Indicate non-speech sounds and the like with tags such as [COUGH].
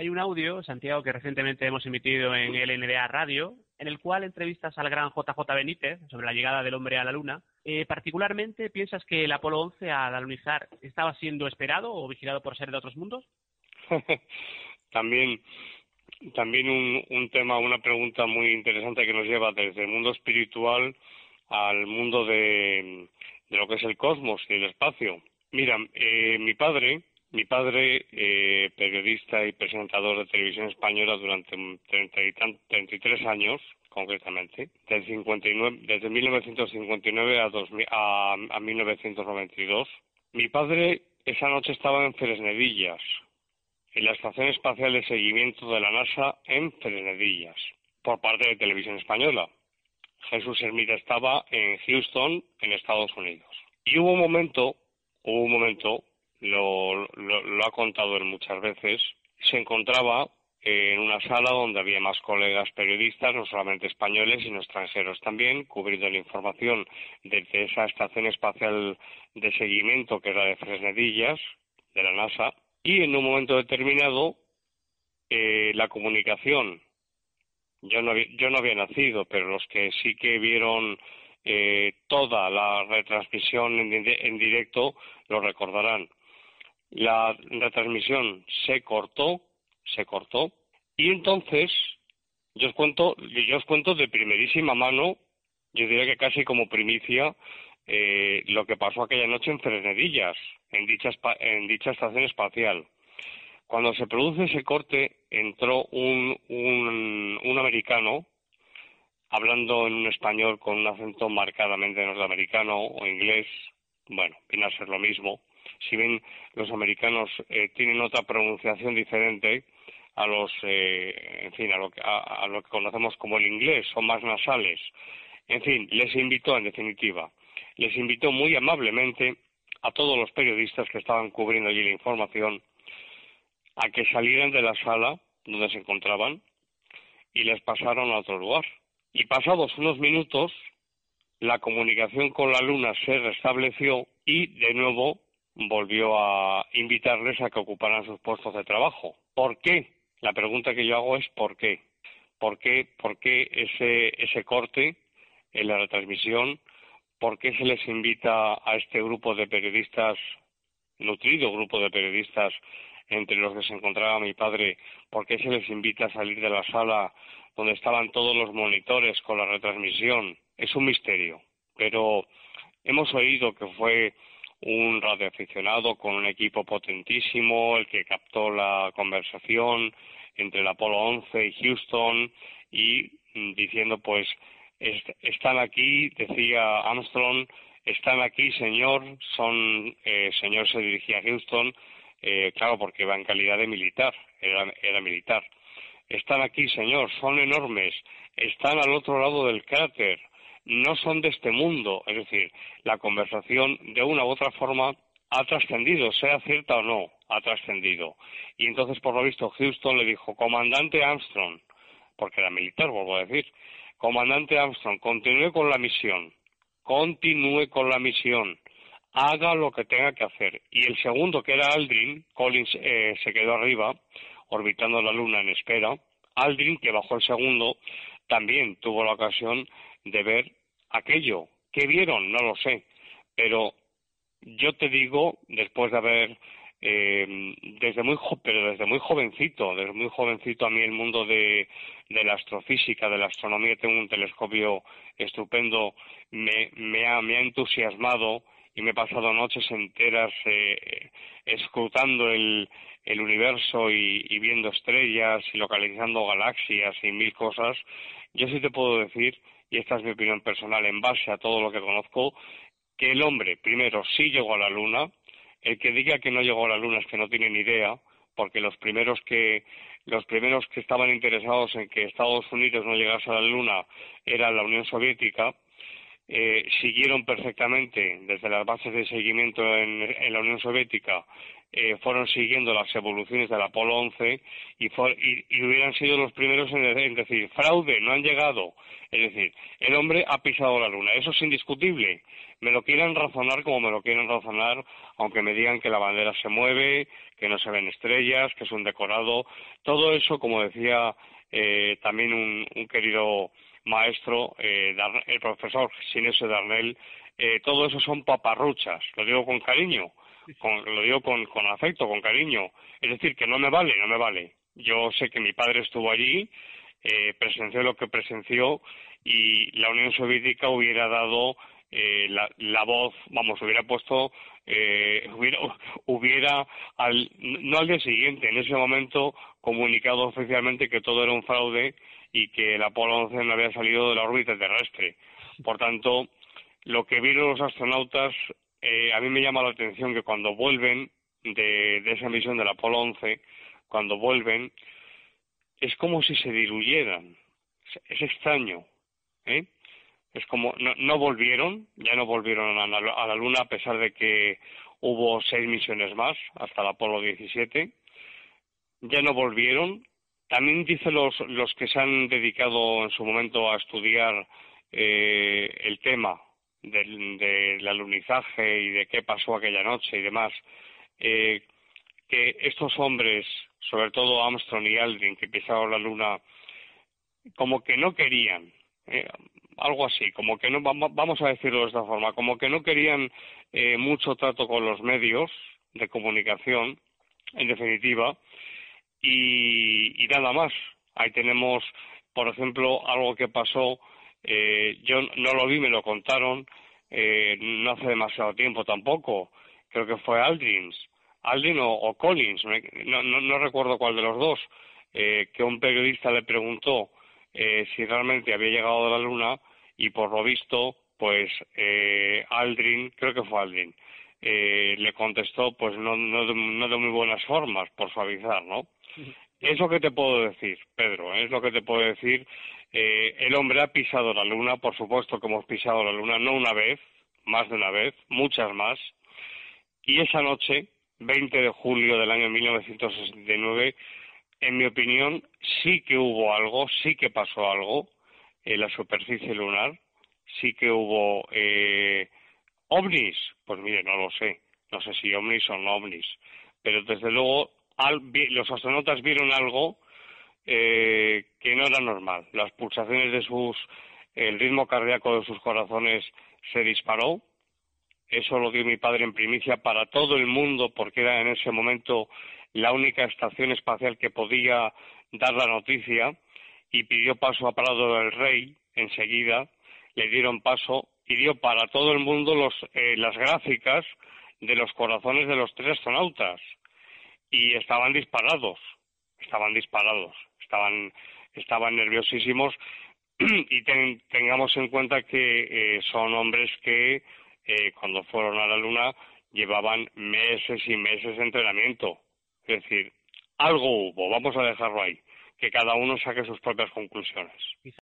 hay un audio, Santiago, que recientemente hemos emitido en LNDA Radio, en el cual entrevistas al gran JJ Benítez sobre la llegada del hombre a la Luna. Eh, particularmente, ¿piensas que el Apolo 11 al alunizar estaba siendo esperado o vigilado por seres de otros mundos? [LAUGHS] también también un, un tema, una pregunta muy interesante que nos lleva desde el mundo espiritual al mundo de, de lo que es el cosmos y el espacio. Mira, eh, mi padre, mi padre, eh, periodista y presentador de televisión española durante 30 y 33 años, concretamente, desde, 59, desde 1959 a, 2000, a, a 1992. Mi padre esa noche estaba en Fresnedillas, en la Estación Espacial de Seguimiento de la NASA en Fresnedillas, por parte de Televisión Española. Jesús Hermida estaba en Houston, en Estados Unidos. Y hubo un momento, hubo un momento, lo, lo, ha contado él muchas veces, se encontraba en una sala donde había más colegas periodistas, no solamente españoles, sino extranjeros también, cubriendo la información desde esa estación espacial de seguimiento que era de Fresnedillas, de la NASA, y en un momento determinado eh, la comunicación yo no, yo no había nacido, pero los que sí que vieron eh, toda la retransmisión en, directo lo recordarán. La retransmisión se cortó, se cortó, y entonces yo os cuento, yo os cuento de primerísima mano, yo diría que casi como primicia, eh, lo que pasó aquella noche en Fresnedillas, en dicha, en dicha estación espacial. Cuando se produce ese corte, entró un, un, americano hablando en un español con un acento marcadamente norteamericano o inglés, bueno, viene a ser lo mismo. Si bien los americanos eh, tienen otra pronunciación diferente a los, eh, en fin, a lo, que, a lo que conocemos como el inglés, son más nasales. En fin, les invitó, en definitiva, les invitó muy amablemente a todos los periodistas que estaban cubriendo allí la información a que salieran de la sala donde se encontraban y les pasaron a otro lugar. Y pasados unos minutos, la comunicación con la Luna se restableció y de nuevo volvió a invitarles a que ocuparan sus puestos de trabajo. ¿Por qué? La pregunta que yo hago es ¿por qué? ¿Por qué, por qué ese, ese corte en la retransmisión? ¿Por qué se les invita a este grupo de periodistas, nutrido grupo de periodistas, entre los que se encontraba mi padre, por qué se les invita a salir de la sala donde estaban todos los monitores con la retransmisión. Es un misterio, pero hemos oído que fue un radioaficionado con un equipo potentísimo, el que captó la conversación entre el Apolo 11 y Houston y mm, diciendo pues están aquí, decía Armstrong, están aquí, señor, son, eh, señor se dirigía a Houston, eh, claro, porque va en calidad de militar, era, era militar. Están aquí, señor, son enormes, están al otro lado del cráter, no son de este mundo. Es decir, la conversación de una u otra forma ha trascendido, sea cierta o no, ha trascendido. Y entonces, por lo visto, Houston le dijo, comandante Armstrong, porque era militar, vuelvo a decir, comandante Armstrong, continúe con la misión, continúe con la misión haga lo que tenga que hacer. Y el segundo, que era Aldrin, Collins eh, se quedó arriba, orbitando la Luna en espera. Aldrin, que bajó el segundo, también tuvo la ocasión de ver aquello. ¿Qué vieron? No lo sé. Pero yo te digo, después de haber eh, desde muy pero desde muy jovencito, desde muy jovencito a mí el mundo de, de la astrofísica, de la astronomía, tengo un telescopio estupendo, me, me, ha, me ha entusiasmado y me he pasado noches enteras eh, escrutando el, el universo y, y, viendo estrellas y localizando galaxias y mil cosas, yo sí te puedo decir, y esta es mi opinión personal en base a todo lo que conozco, que el hombre, primero, sí llegó a la Luna, el que diga que no llegó a la Luna es que no tiene ni idea, porque los primeros que los primeros que estaban interesados en que Estados Unidos no llegase a la Luna era la Unión Soviética, eh, siguieron perfectamente desde las bases de seguimiento en, la Unión Soviética, eh, fueron siguiendo las evoluciones del Apolo 11 y, y, hubieran sido los primeros en, decir, fraude, no han llegado. Es decir, el hombre ha pisado la Luna, eso es indiscutible, me lo quieren razonar como me lo quieren razonar, aunque me digan que la bandera se mueve, que no se ven estrellas, que es un decorado, todo eso, como decía eh, también un, querido maestro, eh, el profesor Sinesio Darnell, eh, todo eso son paparruchas, lo digo con cariño, lo digo con, con afecto, con cariño, es decir, que no me vale, no me vale. Yo sé que mi padre estuvo allí, eh, presenció lo que presenció y la Unión Soviética hubiera dado eh, la, voz, vamos, hubiera puesto, eh, hubiera, [LAUGHS] hubiera al, no al día siguiente, en ese momento comunicado oficialmente que todo era un fraude y que el Apolo 11 no había salido de la órbita terrestre. Por tanto, lo que vieron los astronautas, eh, a mí me llama la atención que cuando vuelven de, de esa misión del Apolo 11, cuando vuelven, es como si se diluyeran. Es, extraño. ¿eh? Es como, no, no, volvieron, ya no volvieron a la, Luna a pesar de que hubo seis misiones más hasta el Apolo 17. Ya no volvieron. También dice los, los que se han dedicado en su momento a estudiar eh, el tema del, del alunizaje y de qué pasó aquella noche y demás, eh, que estos hombres sobre todo Armstrong y Aldrin, que pisaron la Luna, como que no querían, eh, algo así, como que no, vamos a decirlo de esta forma, como que no querían eh, mucho trato con los medios de comunicación, en definitiva, y, nada más. Ahí tenemos, por ejemplo, algo que pasó, eh, yo no lo vi, me lo contaron, no hace demasiado tiempo tampoco, creo que fue Aldrin, Aldrin o, Collins, no, no, recuerdo cuál de los dos, eh, que un periodista le preguntó eh, si realmente había llegado a la Luna y por lo visto, pues eh, Aldrin, creo que fue Aldrin, eh, le contestó pues no, no, de, no de muy buenas formas, por suavizar, ¿no? Es lo que te puedo decir, Pedro, es lo que te puedo decir. Eh, el hombre ha pisado la Luna, por supuesto que hemos pisado la Luna, no una vez, más de una vez, muchas más. Y esa noche, 20 de julio del año 1969, en mi opinión, sí que hubo algo, sí que pasó algo en la superficie lunar, sí que hubo eh, ovnis, pues mire, no lo sé, no sé si ovnis o no ovnis, pero desde luego los astronautas vieron algo eh, que no era normal. Las pulsaciones de sus, el ritmo cardíaco de sus corazones se disparó, eso lo dio mi padre en primicia para todo el mundo porque era en ese momento la única estación espacial que podía dar la noticia y pidió paso a Prado del Rey enseguida, le dieron paso dio para todo el mundo los, eh, las gráficas de los corazones de los tres astronautas y estaban disparados, estaban disparados, estaban, estaban nerviosísimos [CLEARS THROAT] y tengamos en cuenta que eh, son hombres que eh, cuando fueron a la Luna llevaban meses y meses de entrenamiento. Es decir, algo hubo, vamos a dejarlo ahí, que cada uno saque sus propias conclusiones.